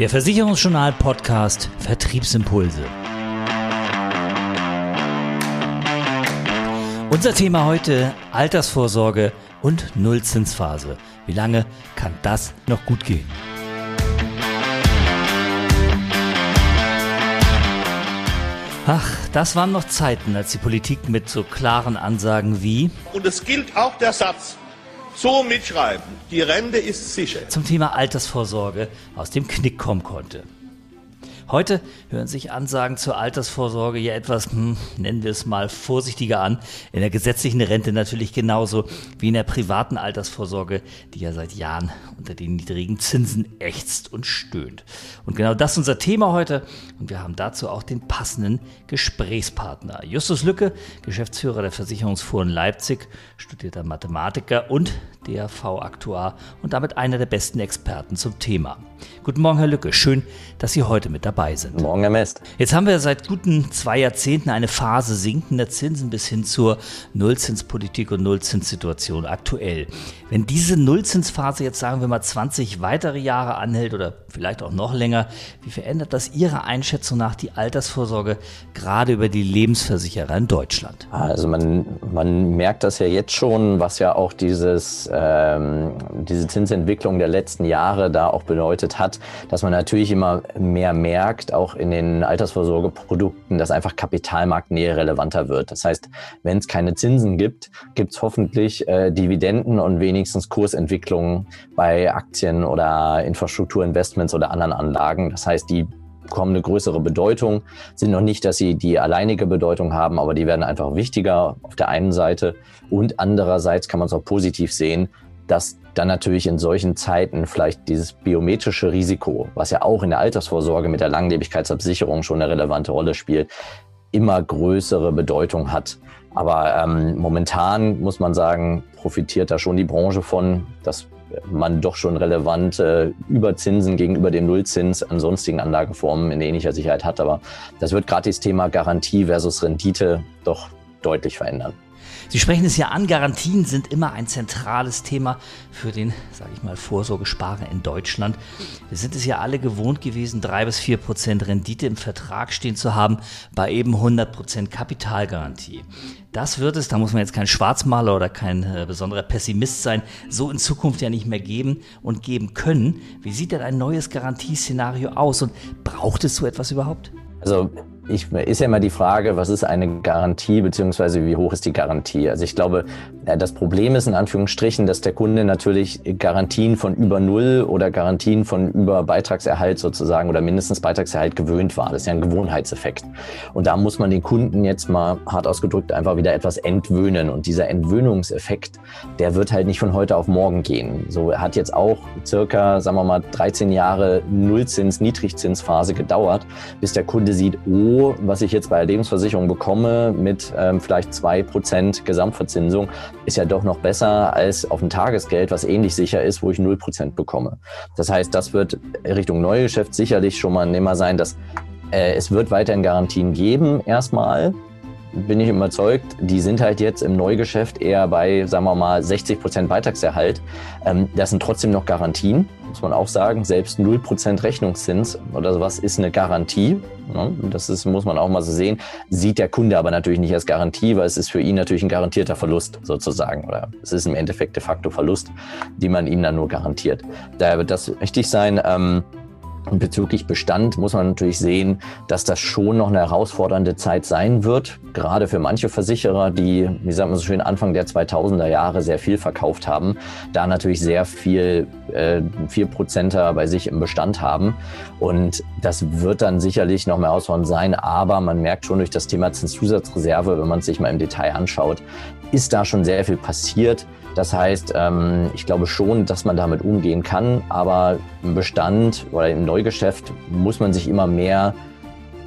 Der Versicherungsjournal Podcast Vertriebsimpulse. Unser Thema heute Altersvorsorge und Nullzinsphase. Wie lange kann das noch gut gehen? Ach, das waren noch Zeiten, als die Politik mit so klaren Ansagen wie Und es gilt auch der Satz, so mitschreiben, die Rente ist sicher. zum Thema Altersvorsorge aus dem Knick kommen konnte. Heute hören sich Ansagen zur Altersvorsorge ja etwas, hm, nennen wir es mal vorsichtiger an. In der gesetzlichen Rente natürlich genauso wie in der privaten Altersvorsorge, die ja seit Jahren unter den niedrigen Zinsen ächzt und stöhnt. Und genau das ist unser Thema heute. Und wir haben dazu auch den passenden Gesprächspartner. Justus Lücke, Geschäftsführer der Versicherungsfuhren Leipzig, studierter Mathematiker und DAV-Aktuar und damit einer der besten Experten zum Thema. Guten Morgen, Herr Lücke. Schön, dass Sie heute mit dabei sind. Morgen, Herr Mest. Jetzt haben wir seit guten zwei Jahrzehnten eine Phase sinkender Zinsen bis hin zur Nullzinspolitik und Nullzinssituation aktuell. Wenn diese Nullzinsphase jetzt sagen wir mal 20 weitere Jahre anhält oder vielleicht auch noch länger, wie verändert das Ihrer Einschätzung nach die Altersvorsorge gerade über die Lebensversicherer in Deutschland? Also man, man merkt das ja jetzt schon, was ja auch dieses, ähm, diese Zinsentwicklung der letzten Jahre da auch bedeutet hat, dass man natürlich immer mehr merkt, auch in den Altersvorsorgeprodukten, dass einfach Kapitalmarktnähe relevanter wird. Das heißt, wenn es keine Zinsen gibt, gibt es hoffentlich äh, Dividenden und wenigstens Kursentwicklungen bei Aktien oder Infrastrukturinvestments oder anderen Anlagen. Das heißt, die bekommen eine größere Bedeutung, sind noch nicht, dass sie die alleinige Bedeutung haben, aber die werden einfach wichtiger auf der einen Seite und andererseits kann man es auch positiv sehen, dass dann natürlich in solchen Zeiten vielleicht dieses biometrische Risiko, was ja auch in der Altersvorsorge mit der Langlebigkeitsabsicherung schon eine relevante Rolle spielt, immer größere Bedeutung hat. Aber ähm, momentan muss man sagen, profitiert da schon die Branche von, dass man doch schon relevante Überzinsen gegenüber dem Nullzins an sonstigen Anlageformen in ähnlicher Sicherheit hat. Aber das wird gerade das Thema Garantie versus Rendite doch deutlich verändern. Sie sprechen es ja an, Garantien sind immer ein zentrales Thema für den, sage ich mal, Vorsorgesparer in Deutschland. Wir sind es ja alle gewohnt gewesen, drei bis vier Prozent Rendite im Vertrag stehen zu haben, bei eben 100 Prozent Kapitalgarantie. Das wird es, da muss man jetzt kein Schwarzmaler oder kein äh, besonderer Pessimist sein, so in Zukunft ja nicht mehr geben und geben können. Wie sieht denn ein neues Garantieszenario aus und braucht es so etwas überhaupt? Also ich, ist ja immer die Frage, was ist eine Garantie beziehungsweise wie hoch ist die Garantie? Also ich glaube, das Problem ist in Anführungsstrichen, dass der Kunde natürlich Garantien von über Null oder Garantien von über Beitragserhalt sozusagen oder mindestens Beitragserhalt gewöhnt war. Das ist ja ein Gewohnheitseffekt. Und da muss man den Kunden jetzt mal hart ausgedrückt einfach wieder etwas entwöhnen. Und dieser Entwöhnungseffekt, der wird halt nicht von heute auf morgen gehen. So hat jetzt auch circa, sagen wir mal, 13 Jahre Nullzins, Niedrigzinsphase gedauert, bis der Kunde sieht, oh, was ich jetzt bei der Lebensversicherung bekomme mit ähm, vielleicht zwei Prozent Gesamtverzinsung, ist ja doch noch besser als auf ein Tagesgeld, was ähnlich sicher ist, wo ich null Prozent bekomme. Das heißt, das wird Richtung Neugeschäft sicherlich schon mal ein Thema sein, dass äh, es wird weiterhin Garantien geben, erstmal bin ich überzeugt, die sind halt jetzt im Neugeschäft eher bei, sagen wir mal, 60 Prozent Beitragserhalt. Ähm, das sind trotzdem noch Garantien, muss man auch sagen. Selbst 0 Prozent Rechnungszins oder sowas ist eine Garantie. Ne? Das ist, muss man auch mal so sehen. Sieht der Kunde aber natürlich nicht als Garantie, weil es ist für ihn natürlich ein garantierter Verlust sozusagen. Oder es ist im Endeffekt de facto Verlust, die man ihm dann nur garantiert. Daher wird das wichtig sein. Und bezüglich Bestand muss man natürlich sehen, dass das schon noch eine herausfordernde Zeit sein wird. Gerade für manche Versicherer, die, wie sagt man so schön, Anfang der 2000er Jahre sehr viel verkauft haben, da natürlich sehr viel, äh, 4%er bei sich im Bestand haben. Und das wird dann sicherlich noch mehr herausfordernd sein. Aber man merkt schon durch das Thema Zinszusatzreserve, wenn man es sich mal im Detail anschaut, ist da schon sehr viel passiert. Das heißt, ähm, ich glaube schon, dass man damit umgehen kann, aber im Bestand oder im Neugeschäft muss man sich immer mehr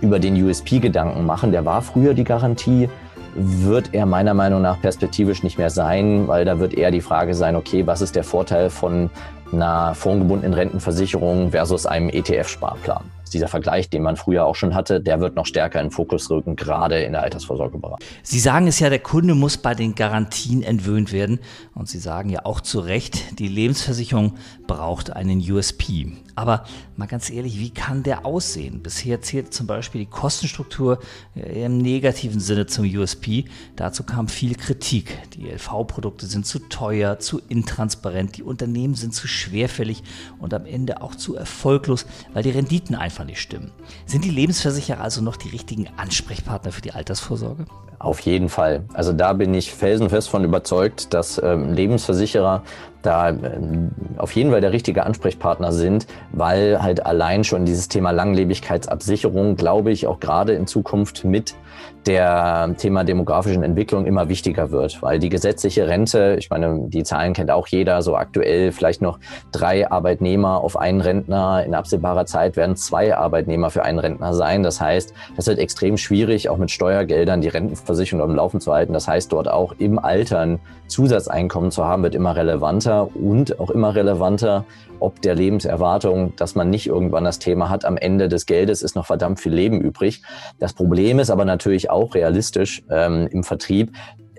über den USP Gedanken machen. Der war früher die Garantie, wird er meiner Meinung nach perspektivisch nicht mehr sein, weil da wird eher die Frage sein, okay, was ist der Vorteil von einer fondgebundenen Rentenversicherung versus einem ETF-Sparplan? Dieser Vergleich, den man früher auch schon hatte, der wird noch stärker in den Fokus rücken, gerade in der Altersvorsorgeberatung. Sie sagen es ja, der Kunde muss bei den Garantien entwöhnt werden. Und Sie sagen ja auch zu Recht, die Lebensversicherung braucht einen USP. Aber mal ganz ehrlich, wie kann der aussehen? Bisher zählt zum Beispiel die Kostenstruktur äh, im negativen Sinne zum USP. Dazu kam viel Kritik. Die LV-Produkte sind zu teuer, zu intransparent, die Unternehmen sind zu schwerfällig und am Ende auch zu erfolglos, weil die Renditen einfach nicht stimmen. Sind die Lebensversicherer also noch die richtigen Ansprechpartner für die Altersvorsorge? Auf jeden Fall. Also da bin ich felsenfest von überzeugt, dass ähm, Lebensversicherer da ähm, auf jeden Fall der richtige Ansprechpartner sind, weil halt allein schon dieses Thema Langlebigkeitsabsicherung, glaube ich, auch gerade in Zukunft mit der Thema demografischen Entwicklung immer wichtiger wird, weil die gesetzliche Rente, ich meine, die Zahlen kennt auch jeder, so aktuell vielleicht noch drei Arbeitnehmer auf einen Rentner. In absehbarer Zeit werden zwei Arbeitnehmer für einen Rentner sein. Das heißt, das wird extrem schwierig, auch mit Steuergeldern die Rentenversicherung am Laufen zu halten. Das heißt, dort auch im Alter ein Zusatzeinkommen zu haben, wird immer relevanter und auch immer relevanter, ob der Lebenserwartung, dass man nicht irgendwann das Thema hat, am Ende des Geldes ist noch verdammt viel Leben übrig. Das Problem ist aber natürlich auch realistisch ähm, im Vertrieb,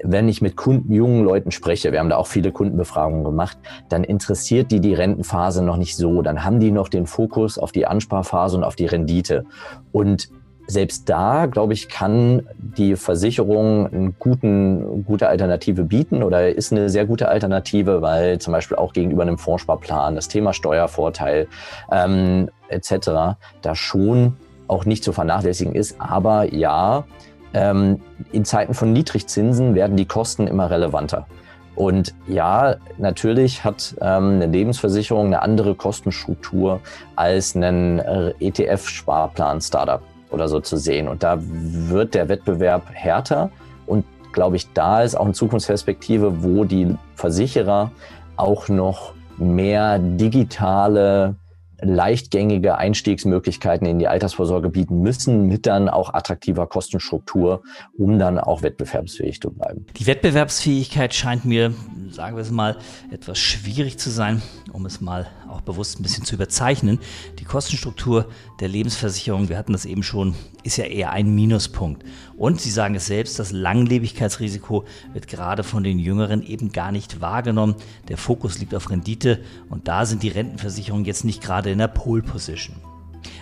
wenn ich mit Kunden, jungen Leuten spreche, wir haben da auch viele Kundenbefragungen gemacht, dann interessiert die die Rentenphase noch nicht so. Dann haben die noch den Fokus auf die Ansparphase und auf die Rendite. Und selbst da, glaube ich, kann die Versicherung eine guten, gute Alternative bieten oder ist eine sehr gute Alternative, weil zum Beispiel auch gegenüber einem Fondssparplan das Thema Steuervorteil ähm, etc. da schon auch nicht zu vernachlässigen ist. Aber ja, ähm, in Zeiten von Niedrigzinsen werden die Kosten immer relevanter. Und ja, natürlich hat ähm, eine Lebensversicherung eine andere Kostenstruktur als ein äh, ETF-Sparplan-Startup oder so zu sehen. Und da wird der Wettbewerb härter. Und glaube ich, da ist auch eine Zukunftsperspektive, wo die Versicherer auch noch mehr digitale leichtgängige Einstiegsmöglichkeiten in die Altersvorsorge bieten müssen, mit dann auch attraktiver Kostenstruktur, um dann auch wettbewerbsfähig zu bleiben. Die Wettbewerbsfähigkeit scheint mir, sagen wir es mal, etwas schwierig zu sein, um es mal auch bewusst ein bisschen zu überzeichnen. Die Kostenstruktur der Lebensversicherung, wir hatten das eben schon, ist ja eher ein Minuspunkt. Und Sie sagen es selbst, das Langlebigkeitsrisiko wird gerade von den Jüngeren eben gar nicht wahrgenommen. Der Fokus liegt auf Rendite und da sind die Rentenversicherungen jetzt nicht gerade in der Pole Position.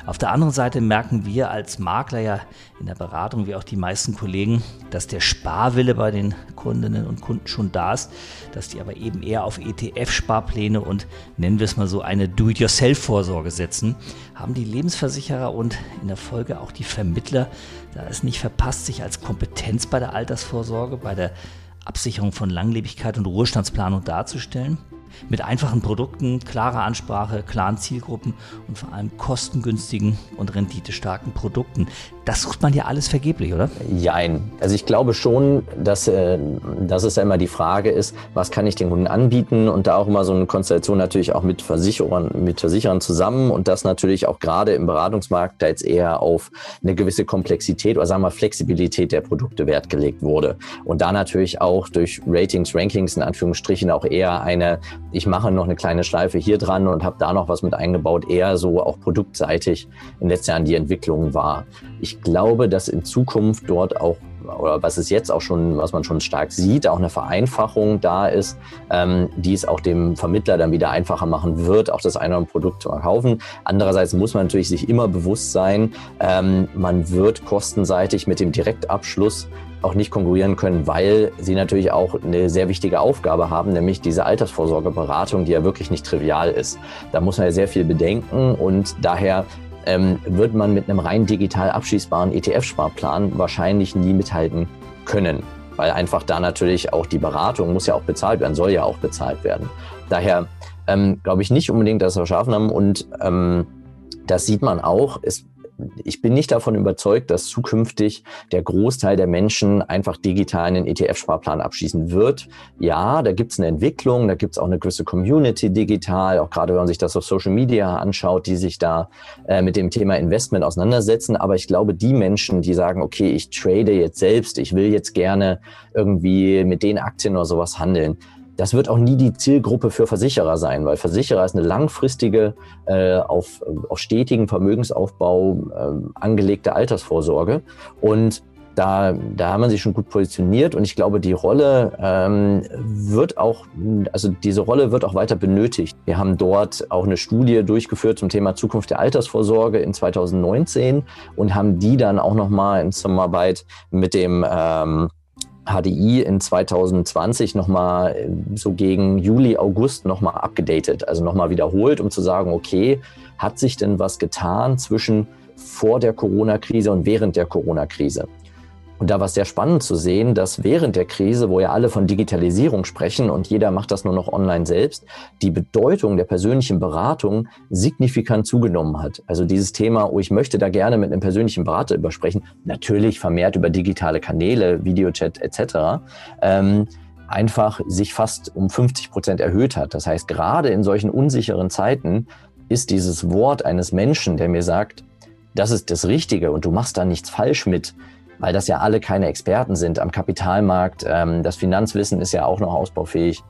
Auf der anderen Seite merken wir als Makler ja in der Beratung, wie auch die meisten Kollegen, dass der Sparwille bei den Kundinnen und Kunden schon da ist, dass die aber eben eher auf ETF-Sparpläne und nennen wir es mal so eine Do-it-yourself-Vorsorge setzen, haben die Lebensversicherer und in der Folge auch die Vermittler da es nicht verpasst, sich als Kompetenz bei der Altersvorsorge, bei der Absicherung von Langlebigkeit und Ruhestandsplanung darzustellen mit einfachen Produkten, klarer Ansprache, klaren Zielgruppen und vor allem kostengünstigen und renditestarken Produkten. Das sucht man ja alles vergeblich, oder? Jein. Also ich glaube schon, dass, äh, dass es ja immer die Frage ist, was kann ich den Kunden anbieten und da auch immer so eine Konstellation natürlich auch mit Versicherern, mit Versicherern zusammen und das natürlich auch gerade im Beratungsmarkt da jetzt eher auf eine gewisse Komplexität oder sagen wir Flexibilität der Produkte Wert gelegt wurde. Und da natürlich auch durch Ratings, Rankings in Anführungsstrichen auch eher eine ich mache noch eine kleine Schleife hier dran und habe da noch was mit eingebaut, eher so auch produktseitig in den letzten Jahren die Entwicklung war. Ich glaube, dass in Zukunft dort auch oder was es jetzt auch schon, was man schon stark sieht, auch eine Vereinfachung da ist, ähm, die es auch dem Vermittler dann wieder einfacher machen wird, auch das eine oder andere Produkt zu verkaufen. Andererseits muss man natürlich sich immer bewusst sein, ähm, man wird kostenseitig mit dem Direktabschluss auch nicht konkurrieren können, weil sie natürlich auch eine sehr wichtige Aufgabe haben, nämlich diese Altersvorsorgeberatung, die ja wirklich nicht trivial ist. Da muss man ja sehr viel bedenken und daher ähm, wird man mit einem rein digital abschließbaren ETF-Sparplan wahrscheinlich nie mithalten können, weil einfach da natürlich auch die Beratung muss ja auch bezahlt werden, soll ja auch bezahlt werden. Daher ähm, glaube ich nicht unbedingt, dass wir schaffen haben und ähm, das sieht man auch. Es ich bin nicht davon überzeugt, dass zukünftig der Großteil der Menschen einfach digital einen ETF-Sparplan abschließen wird. Ja, da gibt es eine Entwicklung, da gibt es auch eine gewisse Community digital, auch gerade wenn man sich das auf Social Media anschaut, die sich da äh, mit dem Thema Investment auseinandersetzen. Aber ich glaube, die Menschen, die sagen, okay, ich trade jetzt selbst, ich will jetzt gerne irgendwie mit den Aktien oder sowas handeln, das wird auch nie die Zielgruppe für Versicherer sein, weil Versicherer ist eine langfristige, äh, auf, auf stetigen Vermögensaufbau äh, angelegte Altersvorsorge. Und da, da haben wir sich schon gut positioniert und ich glaube, die Rolle ähm, wird auch, also diese Rolle wird auch weiter benötigt. Wir haben dort auch eine Studie durchgeführt zum Thema Zukunft der Altersvorsorge in 2019 und haben die dann auch nochmal in Zusammenarbeit mit dem ähm, HDI in 2020 nochmal äh, so gegen Juli, August nochmal abgedatet, also nochmal wiederholt, um zu sagen, okay, hat sich denn was getan zwischen vor der Corona-Krise und während der Corona-Krise? Und da war es sehr spannend zu sehen, dass während der Krise, wo ja alle von Digitalisierung sprechen und jeder macht das nur noch online selbst, die Bedeutung der persönlichen Beratung signifikant zugenommen hat. Also dieses Thema, oh, ich möchte da gerne mit einem persönlichen Berater übersprechen, natürlich vermehrt über digitale Kanäle, Videochat etc. Ähm, einfach sich fast um 50 Prozent erhöht hat. Das heißt, gerade in solchen unsicheren Zeiten ist dieses Wort eines Menschen, der mir sagt, das ist das Richtige und du machst da nichts falsch mit, weil das ja alle keine Experten sind am Kapitalmarkt. Ähm, das Finanzwissen ist ja auch noch ausbaufähig.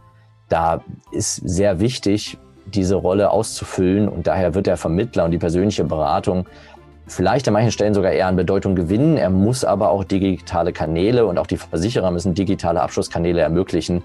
Da ist sehr wichtig, diese Rolle auszufüllen und daher wird der Vermittler und die persönliche Beratung vielleicht an manchen Stellen sogar eher an Bedeutung gewinnen. Er muss aber auch digitale Kanäle und auch die Versicherer müssen digitale Abschlusskanäle ermöglichen,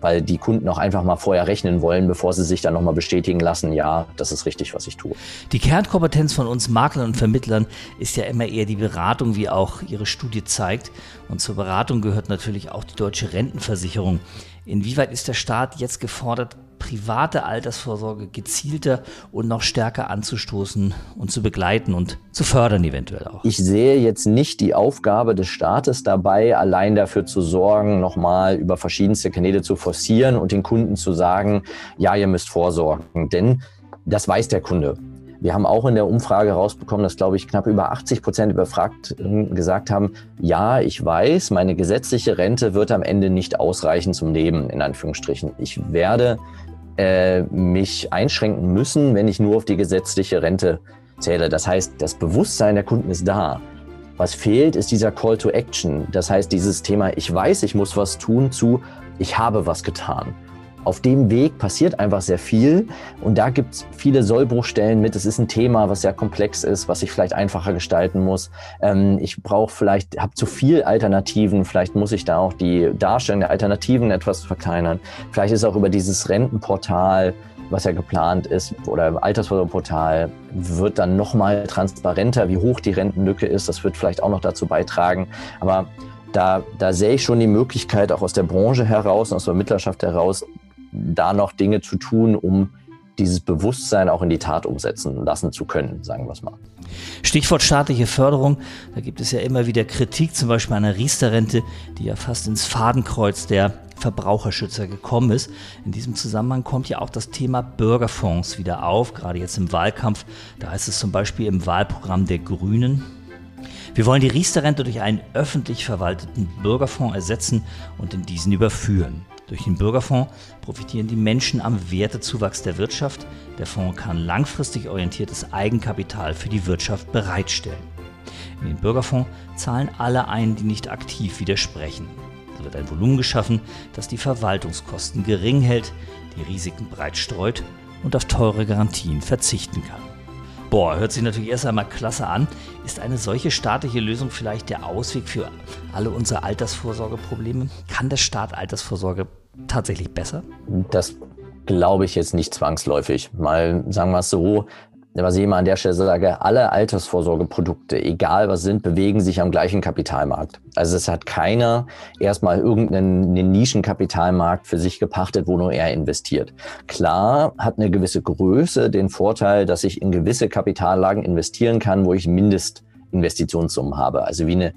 weil die Kunden auch einfach mal vorher rechnen wollen, bevor sie sich dann nochmal bestätigen lassen, ja, das ist richtig, was ich tue. Die Kernkompetenz von uns Maklern und Vermittlern ist ja immer eher die Beratung, wie auch Ihre Studie zeigt. Und zur Beratung gehört natürlich auch die deutsche Rentenversicherung. Inwieweit ist der Staat jetzt gefordert, private Altersvorsorge gezielter und noch stärker anzustoßen und zu begleiten und zu fördern eventuell auch. Ich sehe jetzt nicht die Aufgabe des Staates dabei, allein dafür zu sorgen, nochmal über verschiedenste Kanäle zu forcieren und den Kunden zu sagen, ja, ihr müsst vorsorgen. Denn das weiß der Kunde. Wir haben auch in der Umfrage rausbekommen, dass, glaube ich, knapp über 80 Prozent überfragt gesagt haben, ja, ich weiß, meine gesetzliche Rente wird am Ende nicht ausreichen zum Leben, in Anführungsstrichen. Ich werde äh, mich einschränken müssen, wenn ich nur auf die gesetzliche Rente zähle. Das heißt, das Bewusstsein der Kunden ist da. Was fehlt, ist dieser Call to Action. Das heißt, dieses Thema, ich weiß, ich muss was tun, zu, ich habe was getan auf dem Weg passiert einfach sehr viel und da gibt es viele Sollbruchstellen mit. Es ist ein Thema, was sehr komplex ist, was ich vielleicht einfacher gestalten muss. Ähm, ich brauche vielleicht, habe zu viel Alternativen, vielleicht muss ich da auch die Darstellung der Alternativen etwas verkleinern. Vielleicht ist auch über dieses Rentenportal, was ja geplant ist, oder Altersvorsorgeportal, wird dann nochmal transparenter, wie hoch die Rentenlücke ist. Das wird vielleicht auch noch dazu beitragen. Aber da, da sehe ich schon die Möglichkeit, auch aus der Branche heraus, aus der Mittlerschaft heraus, da noch Dinge zu tun, um dieses Bewusstsein auch in die Tat umsetzen lassen zu können, sagen wir es mal. Stichwort staatliche Förderung, da gibt es ja immer wieder Kritik, zum Beispiel an der Riester-Rente, die ja fast ins Fadenkreuz der Verbraucherschützer gekommen ist. In diesem Zusammenhang kommt ja auch das Thema Bürgerfonds wieder auf, gerade jetzt im Wahlkampf. Da heißt es zum Beispiel im Wahlprogramm der Grünen, wir wollen die Riester-Rente durch einen öffentlich verwalteten Bürgerfonds ersetzen und in diesen überführen. Durch den Bürgerfonds profitieren die Menschen am Wertezuwachs der Wirtschaft. Der Fonds kann langfristig orientiertes Eigenkapital für die Wirtschaft bereitstellen. In den Bürgerfonds zahlen alle ein, die nicht aktiv widersprechen. So wird ein Volumen geschaffen, das die Verwaltungskosten gering hält, die Risiken breit streut und auf teure Garantien verzichten kann. Boah, hört sich natürlich erst einmal klasse an. Ist eine solche staatliche Lösung vielleicht der Ausweg für alle unsere Altersvorsorgeprobleme? Kann der Staat Altersvorsorge tatsächlich besser? Das glaube ich jetzt nicht zwangsläufig. Mal sagen wir es so, was ich immer an der Stelle sage, alle Altersvorsorgeprodukte, egal was sind, bewegen sich am gleichen Kapitalmarkt. Also es hat keiner erstmal irgendeinen Nischenkapitalmarkt für sich gepachtet, wo nur er investiert. Klar hat eine gewisse Größe den Vorteil, dass ich in gewisse Kapitallagen investieren kann, wo ich Mindestinvestitionssummen habe. Also wie eine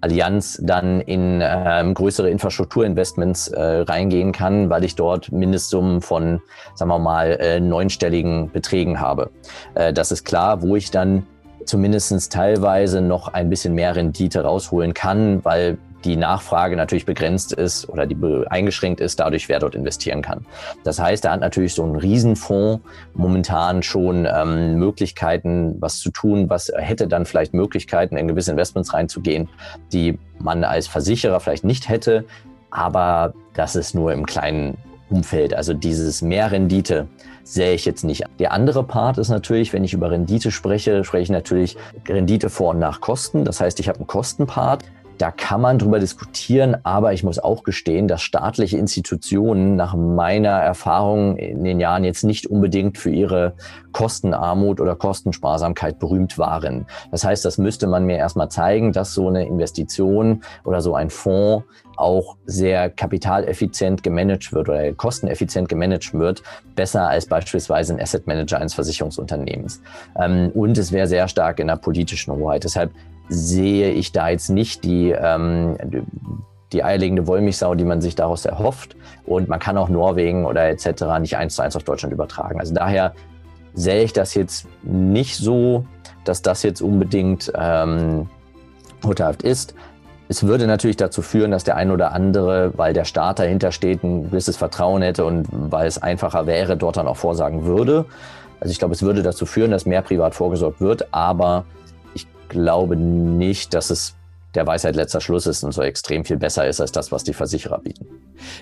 Allianz dann in ähm, größere Infrastrukturinvestments äh, reingehen kann, weil ich dort Mindestsummen von, sagen wir mal, äh, neunstelligen Beträgen habe. Äh, das ist klar, wo ich dann zumindestens teilweise noch ein bisschen mehr Rendite rausholen kann, weil die Nachfrage natürlich begrenzt ist oder die eingeschränkt ist, dadurch wer dort investieren kann. Das heißt, er hat natürlich so ein Riesenfonds momentan schon ähm, Möglichkeiten, was zu tun, was hätte dann vielleicht Möglichkeiten, in gewisse Investments reinzugehen, die man als Versicherer vielleicht nicht hätte, aber das ist nur im kleinen Umfeld. Also dieses Mehrrendite sehe ich jetzt nicht. Der andere Part ist natürlich, wenn ich über Rendite spreche, spreche ich natürlich Rendite vor und nach Kosten. Das heißt, ich habe einen Kostenpart. Da kann man drüber diskutieren, aber ich muss auch gestehen, dass staatliche Institutionen nach meiner Erfahrung in den Jahren jetzt nicht unbedingt für ihre Kostenarmut oder Kostensparsamkeit berühmt waren. Das heißt, das müsste man mir erstmal zeigen, dass so eine Investition oder so ein Fonds auch sehr kapitaleffizient gemanagt wird oder kosteneffizient gemanagt wird, besser als beispielsweise ein Asset Manager eines Versicherungsunternehmens. Ähm, und es wäre sehr stark in der politischen Hoheit. Deshalb sehe ich da jetzt nicht die, ähm, die eierlegende Wollmilchsau, die man sich daraus erhofft. Und man kann auch Norwegen oder etc. nicht eins zu eins auf Deutschland übertragen. Also daher sehe ich das jetzt nicht so, dass das jetzt unbedingt ähm, vorteilhaft ist. Es würde natürlich dazu führen, dass der ein oder andere, weil der Staat dahinter steht, ein gewisses Vertrauen hätte und weil es einfacher wäre, dort dann auch vorsagen würde. Also ich glaube, es würde dazu führen, dass mehr privat vorgesorgt wird, aber glaube nicht, dass es der Weisheit letzter Schluss ist und so extrem viel besser ist als das, was die Versicherer bieten.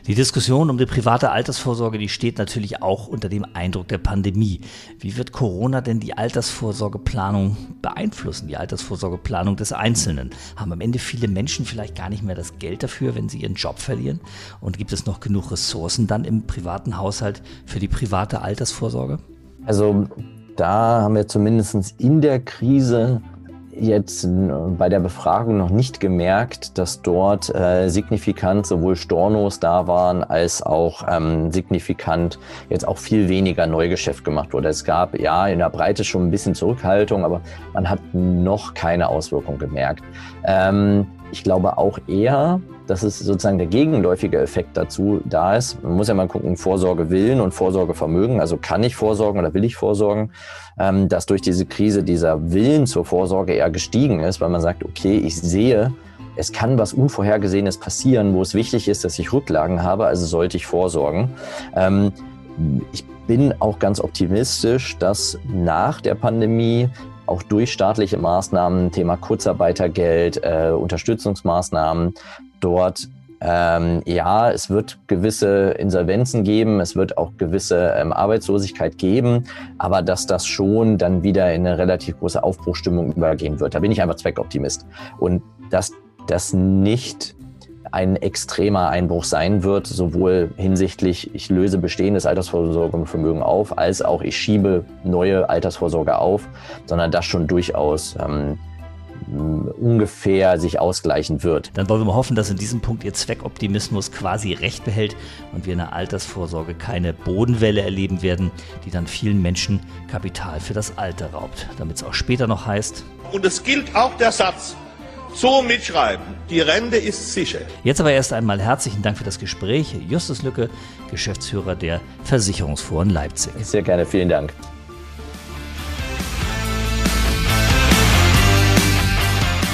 Die Diskussion um die private Altersvorsorge, die steht natürlich auch unter dem Eindruck der Pandemie. Wie wird Corona denn die Altersvorsorgeplanung beeinflussen, die Altersvorsorgeplanung des Einzelnen? Haben am Ende viele Menschen vielleicht gar nicht mehr das Geld dafür, wenn sie ihren Job verlieren? Und gibt es noch genug Ressourcen dann im privaten Haushalt für die private Altersvorsorge? Also da haben wir zumindest in der Krise jetzt äh, bei der Befragung noch nicht gemerkt, dass dort äh, signifikant sowohl Stornos da waren, als auch ähm, signifikant jetzt auch viel weniger Neugeschäft gemacht wurde. Es gab ja in der Breite schon ein bisschen Zurückhaltung, aber man hat noch keine Auswirkung gemerkt. Ähm, ich glaube auch eher, dass es sozusagen der gegenläufige Effekt dazu da ist. Man muss ja mal gucken, Vorsorgewillen und Vorsorgevermögen. Also kann ich vorsorgen oder will ich vorsorgen? Ähm, dass durch diese Krise dieser Willen zur Vorsorge eher gestiegen ist, weil man sagt, okay, ich sehe, es kann was Unvorhergesehenes passieren, wo es wichtig ist, dass ich Rücklagen habe, also sollte ich vorsorgen. Ähm, ich bin auch ganz optimistisch, dass nach der Pandemie auch durch staatliche Maßnahmen, Thema Kurzarbeitergeld, äh, Unterstützungsmaßnahmen, dort ähm, ja, es wird gewisse Insolvenzen geben, es wird auch gewisse ähm, Arbeitslosigkeit geben, aber dass das schon dann wieder in eine relativ große Aufbruchstimmung übergehen wird. Da bin ich einfach Zweckoptimist. Und dass das nicht ein extremer Einbruch sein wird, sowohl hinsichtlich, ich löse bestehendes Altersvorsorgevermögen auf, als auch ich schiebe neue Altersvorsorge auf, sondern das schon durchaus ähm, ungefähr sich ausgleichen wird. Dann wollen wir mal hoffen, dass in diesem Punkt Ihr Zweckoptimismus quasi recht behält und wir in der Altersvorsorge keine Bodenwelle erleben werden, die dann vielen Menschen Kapital für das Alter raubt. Damit es auch später noch heißt. Und es gilt auch der Satz, so mitschreiben, die Rente ist sicher. Jetzt aber erst einmal herzlichen Dank für das Gespräch. Justus Lücke, Geschäftsführer der Versicherungsforen Leipzig. Sehr gerne, vielen Dank.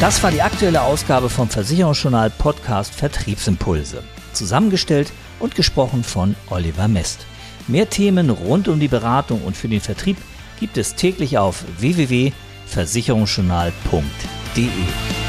Das war die aktuelle Ausgabe vom Versicherungsjournal Podcast Vertriebsimpulse. Zusammengestellt und gesprochen von Oliver Mest. Mehr Themen rund um die Beratung und für den Vertrieb gibt es täglich auf www.versicherungsjournal.de.